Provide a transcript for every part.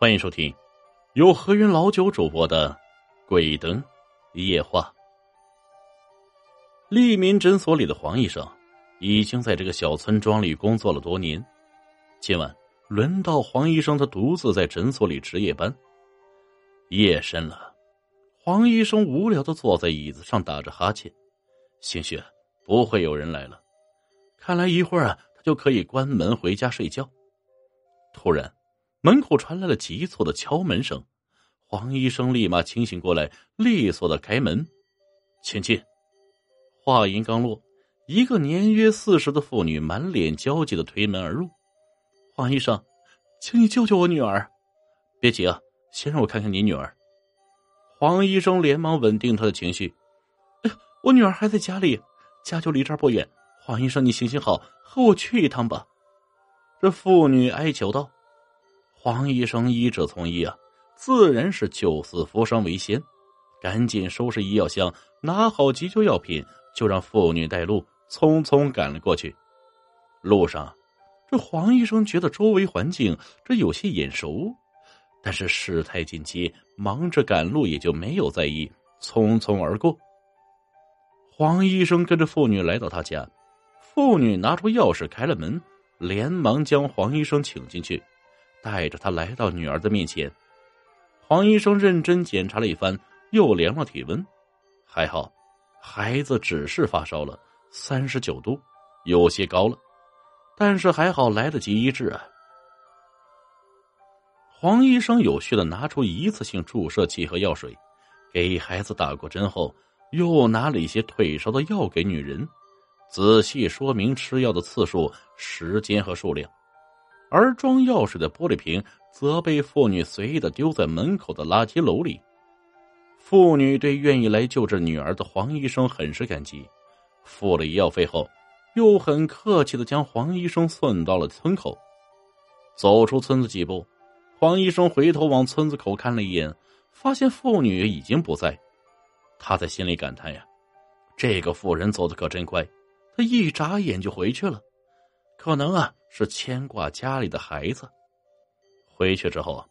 欢迎收听由何云老九主播的《鬼灯夜话》。利民诊所里的黄医生已经在这个小村庄里工作了多年，今晚轮到黄医生他独自在诊所里值夜班。夜深了，黄医生无聊的坐在椅子上打着哈欠，兴许不会有人来了，看来一会儿啊，他就可以关门回家睡觉。突然。门口传来了急促的敲门声，黄医生立马清醒过来，利索的开门，请进。话音刚落，一个年约四十的妇女满脸焦急的推门而入。黄医生，请你救救我女儿。别急啊，先让我看看你女儿。黄医生连忙稳定他的情绪。哎，我女儿还在家里，家就离这儿不远。黄医生，你行行好，和我去一趟吧。这妇女哀求道。黄医生医者从医啊，自然是救死扶伤为先，赶紧收拾医药箱，拿好急救药品，就让妇女带路，匆匆赶了过去。路上，这黄医生觉得周围环境这有些眼熟，但是事态紧急，忙着赶路，也就没有在意，匆匆而过。黄医生跟着妇女来到他家，妇女拿出钥匙开了门，连忙将黄医生请进去。带着他来到女儿的面前，黄医生认真检查了一番，又量了体温，还好，孩子只是发烧了，三十九度，有些高了，但是还好来得及医治啊。黄医生有序的拿出一次性注射器和药水，给孩子打过针后，又拿了一些退烧的药给女人，仔细说明吃药的次数、时间和数量。而装药水的玻璃瓶则被妇女随意的丢在门口的垃圾篓里。妇女对愿意来救治女儿的黄医生很是感激，付了医药费后，又很客气的将黄医生送到了村口。走出村子几步，黄医生回头往村子口看了一眼，发现妇女已经不在。他在心里感叹呀：“这个妇人走的可真快，他一眨眼就回去了。可能啊。”是牵挂家里的孩子。回去之后，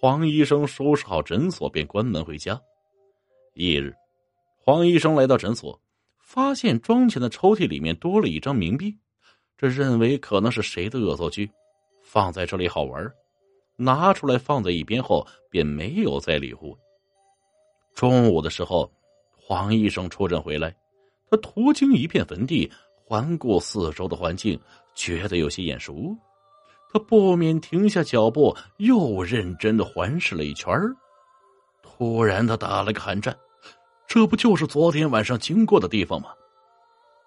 黄医生收拾好诊所，便关门回家。翌日，黄医生来到诊所，发现装钱的抽屉里面多了一张冥币，这认为可能是谁的恶作剧，放在这里好玩，拿出来放在一边后，便没有再理会。中午的时候，黄医生出诊回来，他途经一片坟地。环顾四周的环境，觉得有些眼熟，他不免停下脚步，又认真的环视了一圈突然，他打了个寒战，这不就是昨天晚上经过的地方吗？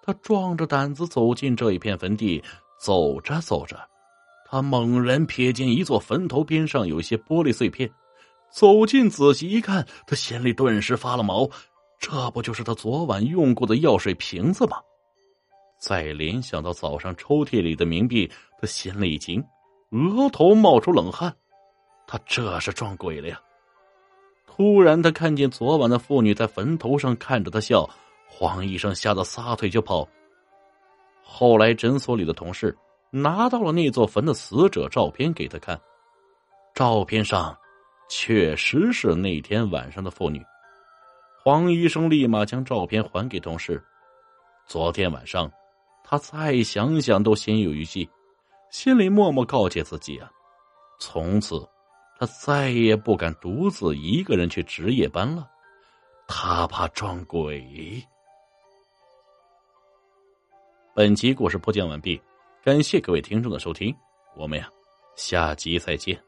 他壮着胆子走进这一片坟地，走着走着，他猛然瞥见一座坟头边上有一些玻璃碎片，走近仔细一看，他心里顿时发了毛，这不就是他昨晚用过的药水瓶子吗？再联想到早上抽屉里的冥币，他心里一惊，额头冒出冷汗。他这是撞鬼了呀！突然，他看见昨晚的妇女在坟头上看着他笑，黄医生吓得撒腿就跑。后来，诊所里的同事拿到了那座坟的死者照片给他看，照片上确实是那天晚上的妇女。黄医生立马将照片还给同事。昨天晚上。他再想想都心有余悸，心里默默告诫自己啊，从此他再也不敢独自一个人去值夜班了，他怕撞鬼。本集故事播讲完毕，感谢各位听众的收听，我们呀，下集再见。